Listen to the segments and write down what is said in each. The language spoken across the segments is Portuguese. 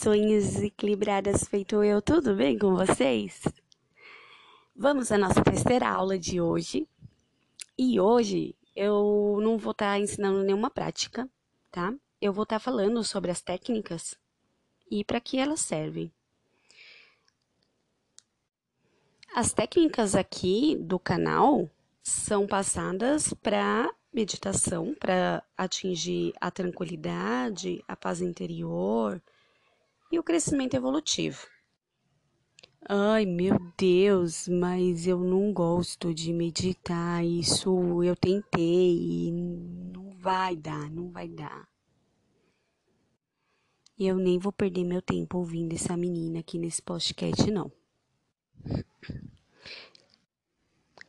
Pessoinhas equilibradas feito eu, tudo bem com vocês? Vamos à nossa terceira aula de hoje. E hoje eu não vou estar tá ensinando nenhuma prática, tá? Eu vou estar tá falando sobre as técnicas e para que elas servem. As técnicas aqui do canal são passadas para meditação para atingir a tranquilidade, a paz interior e o crescimento evolutivo. Ai, meu Deus, mas eu não gosto de meditar. Isso eu tentei e não vai dar, não vai dar. E eu nem vou perder meu tempo ouvindo essa menina aqui nesse podcast, não.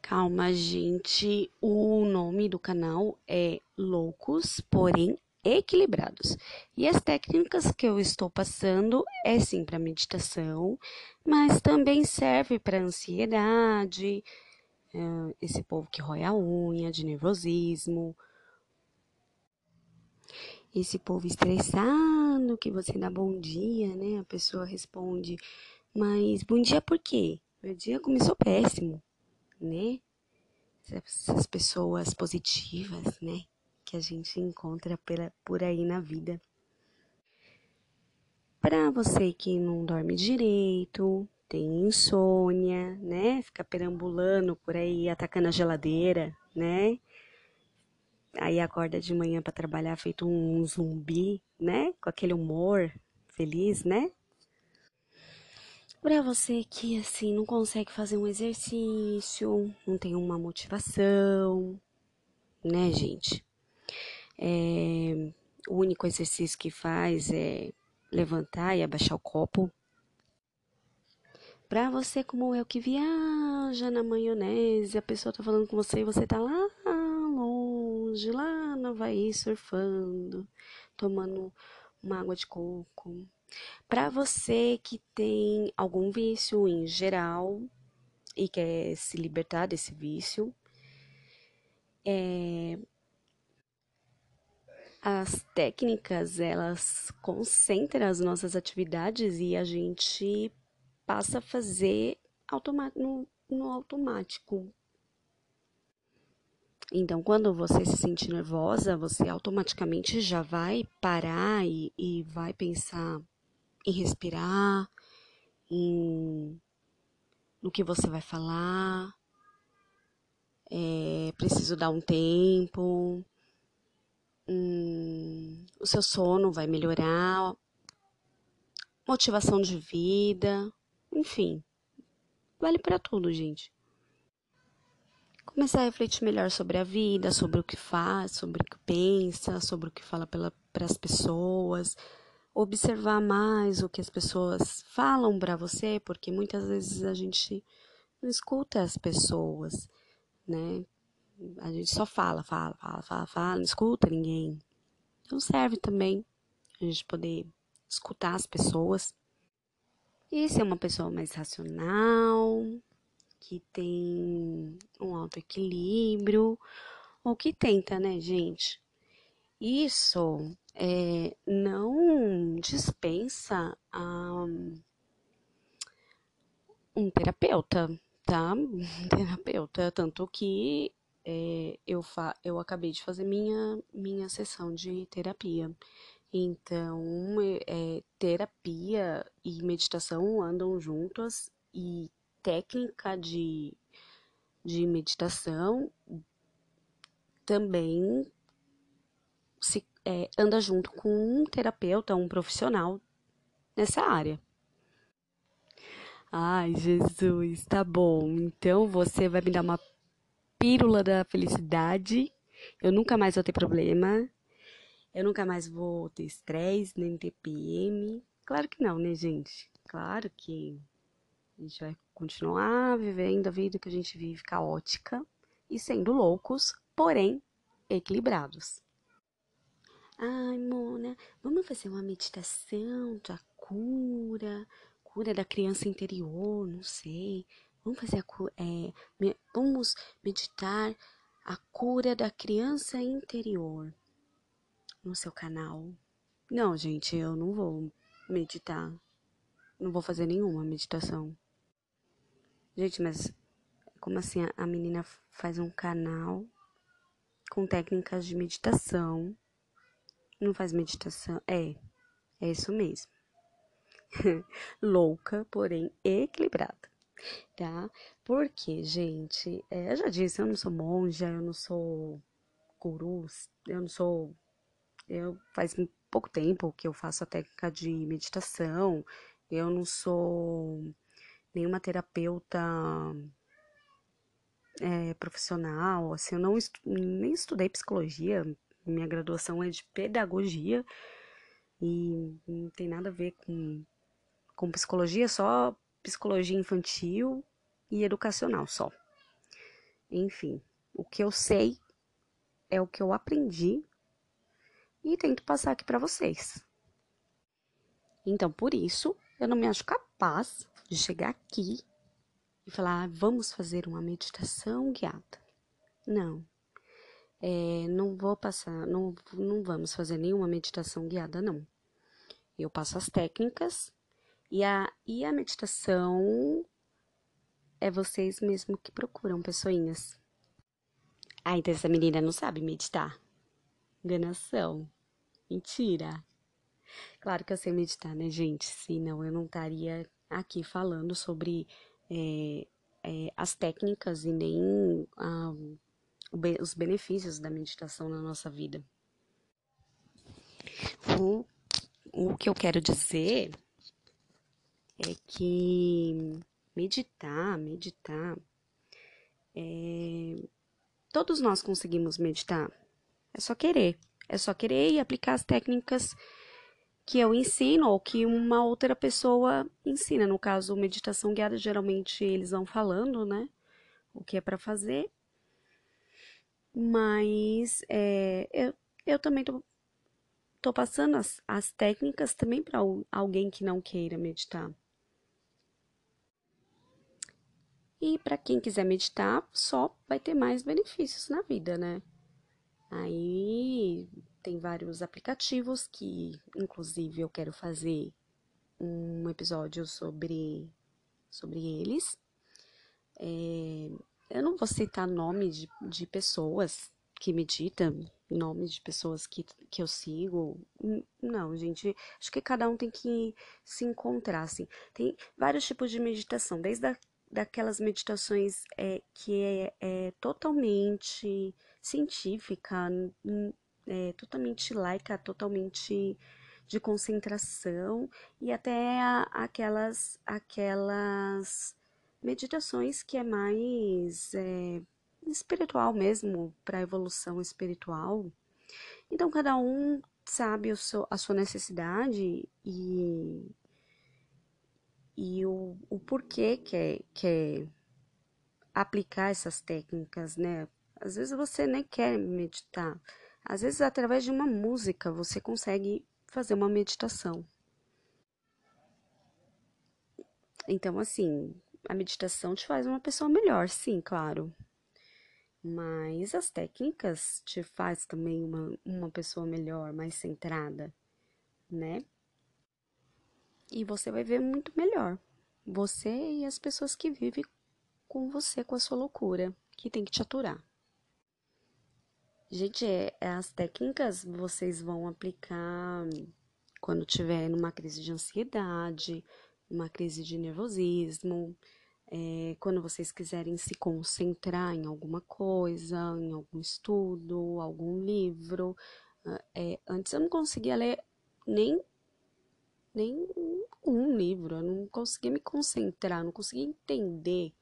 Calma, gente. O nome do canal é Loucos, porém equilibrados. E as técnicas que eu estou passando é sim para meditação, mas também serve para ansiedade, eh, esse povo que rói a unha, de nervosismo, esse povo estressado que você dá bom dia, né? A pessoa responde, mas bom dia por quê? Meu dia começou péssimo né? Essas pessoas positivas, né? Que a gente encontra pela, por aí na vida. Para você que não dorme direito, tem insônia, né? Fica perambulando por aí, atacando a geladeira, né? Aí acorda de manhã para trabalhar feito um zumbi, né? Com aquele humor feliz, né? Para você que assim não consegue fazer um exercício, não tem uma motivação, né, gente? É, o único exercício que faz é levantar e abaixar o copo. Para você como eu que viaja na maionese, a pessoa tá falando com você e você tá lá longe, lá no Havaí surfando, tomando uma água de coco. Para você que tem algum vício em geral e quer se libertar desse vício, é, as técnicas elas concentram as nossas atividades e a gente passa a fazer no, no automático. Então, quando você se sentir nervosa, você automaticamente já vai parar e, e vai pensar: em respirar, em no que você vai falar. É, preciso dar um tempo. Hum, o seu sono vai melhorar. Motivação de vida. Enfim, vale para tudo, gente. Começar a refletir melhor sobre a vida, sobre o que faz, sobre o que pensa, sobre o que fala para as pessoas observar mais o que as pessoas falam para você, porque muitas vezes a gente não escuta as pessoas, né? A gente só fala, fala, fala, fala, fala, não escuta ninguém. Então serve também a gente poder escutar as pessoas e ser uma pessoa mais racional, que tem um alto equilíbrio, ou que tenta, né, gente? Isso é, não dispensa um, um terapeuta, tá? Um terapeuta, tanto que é, eu, fa eu acabei de fazer minha, minha sessão de terapia. Então, é, terapia e meditação andam juntas e técnica de, de meditação também se é, anda junto com um terapeuta, um profissional nessa área. Ai, Jesus, tá bom. Então você vai me dar uma pílula da felicidade. Eu nunca mais vou ter problema. Eu nunca mais vou ter estresse, nem TPM. Claro que não, né, gente? Claro que a gente vai continuar vivendo a vida que a gente vive caótica e sendo loucos, porém equilibrados. Ai, Mona, vamos fazer uma meditação da cura, cura da criança interior, não sei. Vamos fazer a é, vamos meditar a cura da criança interior no seu canal. Não, gente, eu não vou meditar. Não vou fazer nenhuma meditação. Gente, mas como assim a menina faz um canal com técnicas de meditação? Não faz meditação? É, é isso mesmo. Louca, porém equilibrada, tá? Porque, gente, é, eu já disse, eu não sou monja, eu não sou guru, eu não sou. Eu faz pouco tempo que eu faço a técnica de meditação, eu não sou nenhuma terapeuta é, profissional, assim, eu não estu nem estudei psicologia, minha graduação é de pedagogia e não tem nada a ver com, com psicologia, só psicologia infantil e educacional só. Enfim, o que eu sei é o que eu aprendi e tento passar aqui para vocês. Então, por isso, eu não me acho capaz de chegar aqui e falar, ah, vamos fazer uma meditação guiada. Não. É, não vou passar, não, não vamos fazer nenhuma meditação guiada, não. Eu passo as técnicas e a, e a meditação é vocês mesmo que procuram, pessoinhas. Ah, então essa menina não sabe meditar. Enganação. Mentira. Claro que eu sei meditar, né, gente? Senão eu não estaria aqui falando sobre é, é, as técnicas e nem ah, os benefícios da meditação na nossa vida. O, o que eu quero dizer é que meditar, meditar, é, todos nós conseguimos meditar. É só querer. É só querer e aplicar as técnicas que eu ensino ou que uma outra pessoa ensina. No caso, meditação guiada, geralmente eles vão falando, né? O que é para fazer. Mas é, eu, eu também tô, tô passando as, as técnicas também para alguém que não queira meditar. E para quem quiser meditar, só vai ter mais benefícios na vida, né? Aí tem vários aplicativos que, inclusive, eu quero fazer um episódio sobre, sobre eles. É, eu não vou citar nome de, de pessoas que meditam, nomes de pessoas que, que eu sigo. Não, gente, acho que cada um tem que se encontrar, assim. Tem vários tipos de meditação, desde a, daquelas meditações é, que é, é totalmente científica, é, totalmente laica, totalmente de concentração e até aquelas aquelas meditações que é mais é, espiritual mesmo para evolução espiritual. Então cada um sabe o seu, a sua necessidade e e o, o porquê quer, quer aplicar essas técnicas, né? Às vezes você nem quer meditar, às vezes, através de uma música, você consegue fazer uma meditação. Então, assim, a meditação te faz uma pessoa melhor, sim, claro. Mas as técnicas te faz também uma, uma pessoa melhor, mais centrada, né? E você vai ver muito melhor. Você e as pessoas que vivem com você, com a sua loucura, que tem que te aturar. Gente, é, é, as técnicas vocês vão aplicar quando tiver numa crise de ansiedade, uma crise de nervosismo, é, quando vocês quiserem se concentrar em alguma coisa, em algum estudo, algum livro. Ah, é, antes eu não conseguia ler nem, nem um livro, eu não conseguia me concentrar, não conseguia entender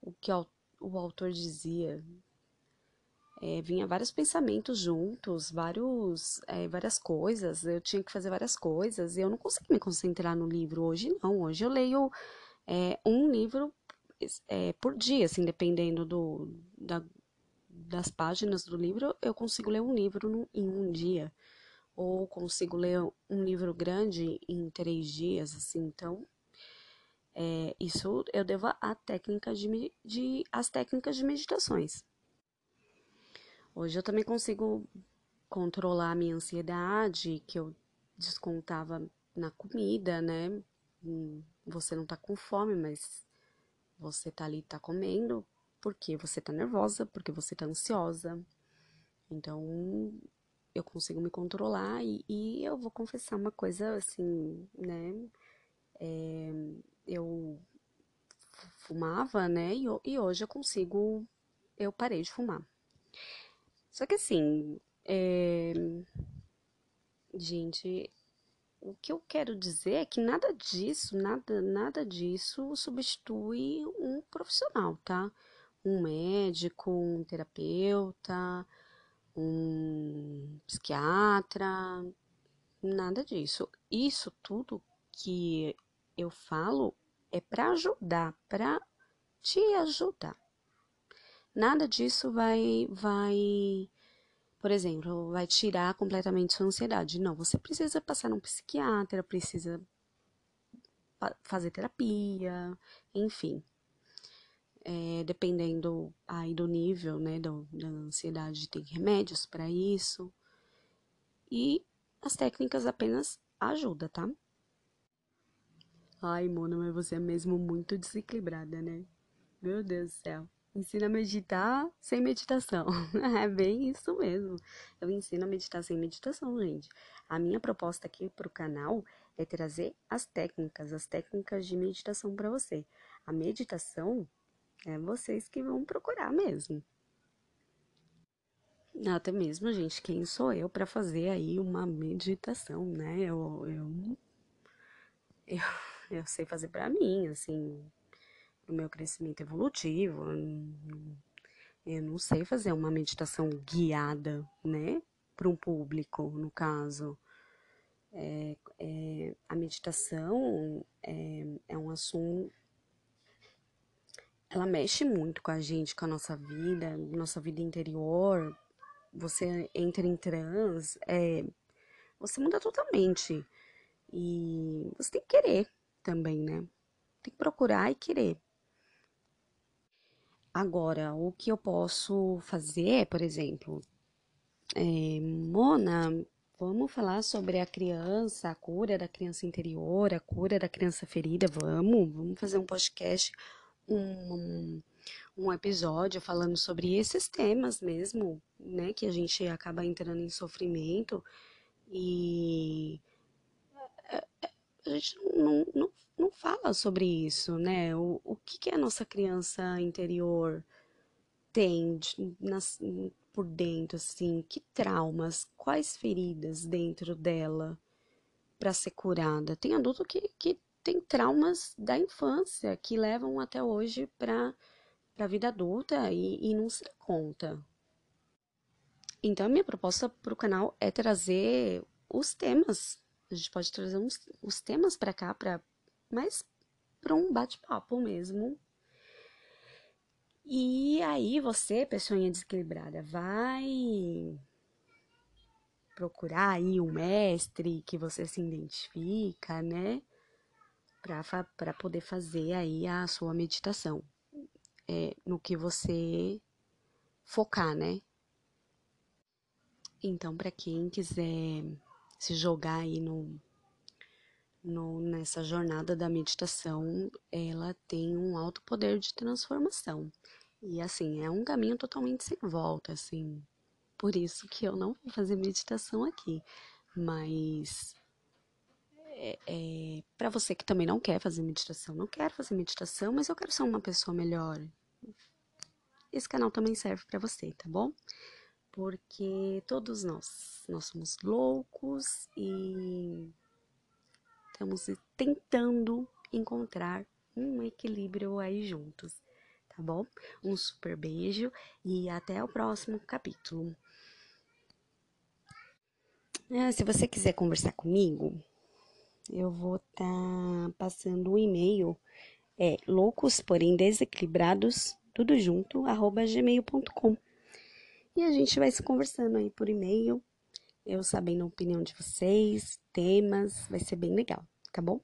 o que o autor dizia, é, vinha vários pensamentos juntos, vários, é, várias coisas, eu tinha que fazer várias coisas, e eu não conseguia me concentrar no livro. Hoje não, hoje eu leio é, um livro é, por dia, assim, dependendo do, da, das páginas do livro, eu consigo ler um livro no, em um dia, ou consigo ler um livro grande em três dias, assim, então... É, isso eu devo à técnica de, de, as técnicas de meditações. Hoje eu também consigo controlar a minha ansiedade, que eu descontava na comida, né? Hum, você não tá com fome, mas você tá ali, tá comendo, porque você tá nervosa, porque você tá ansiosa. Então, eu consigo me controlar e, e eu vou confessar uma coisa assim, né? É, eu fumava, né? E, e, hoje eu consigo, eu parei de fumar. Só que assim, é, gente, o que eu quero dizer é que nada disso, nada, nada disso substitui um profissional, tá? Um médico, um terapeuta, um psiquiatra, nada disso. Isso tudo que eu falo é para ajudar, para te ajudar. Nada disso vai vai, por exemplo, vai tirar completamente sua ansiedade. Não, você precisa passar num psiquiatra, precisa fazer terapia, enfim é, dependendo aí do nível, né, do, da ansiedade, tem remédios para isso. E as técnicas apenas ajudam, tá? Ai, Mona, mas você é mesmo muito desequilibrada, né? Meu Deus do céu. Ensina a meditar sem meditação. é bem isso mesmo. Eu ensino a meditar sem meditação, gente. A minha proposta aqui pro canal é trazer as técnicas, as técnicas de meditação para você. A meditação é vocês que vão procurar mesmo. Até mesmo, gente, quem sou eu para fazer aí uma meditação, né? Eu, eu, eu, eu sei fazer para mim, assim, no meu crescimento evolutivo. Eu não sei fazer uma meditação guiada, né? Para um público, no caso. É, é, a meditação é, é um assunto ela mexe muito com a gente, com a nossa vida, nossa vida interior. Você entra em trans, é, você muda totalmente. E você tem que querer também, né? Tem que procurar e querer. Agora, o que eu posso fazer, por exemplo, é, Mona, vamos falar sobre a criança, a cura da criança interior, a cura da criança ferida, vamos, vamos fazer um podcast um, um episódio falando sobre esses temas mesmo, né? Que a gente acaba entrando em sofrimento e a gente não, não, não fala sobre isso, né? O, o que, que a nossa criança interior tem de, nas, por dentro, assim? Que traumas, quais feridas dentro dela para ser curada? Tem adulto que, que tem traumas da infância que levam até hoje para a vida adulta e, e não se conta. Então, minha proposta para o canal é trazer os temas. A gente pode trazer uns, os temas para cá, pra, mais para um bate-papo mesmo. E aí você, pessoinha desequilibrada, vai procurar aí um mestre que você se identifica, né? Para poder fazer aí a sua meditação. É, no que você focar, né? Então, para quem quiser se jogar aí no, no, nessa jornada da meditação, ela tem um alto poder de transformação. E assim, é um caminho totalmente sem volta, assim. Por isso que eu não vou fazer meditação aqui. Mas é, é para você que também não quer fazer meditação, não quero fazer meditação, mas eu quero ser uma pessoa melhor. Esse canal também serve para você, tá bom? Porque todos nós, nós somos loucos e estamos tentando encontrar um equilíbrio aí juntos, tá bom? Um super beijo e até o próximo capítulo. Ah, se você quiser conversar comigo, eu vou estar tá passando o um e-mail, é loucos, porém desequilibrados, tudo junto, arroba gmail.com. E a gente vai se conversando aí por e-mail, eu sabendo a opinião de vocês, temas, vai ser bem legal, tá bom?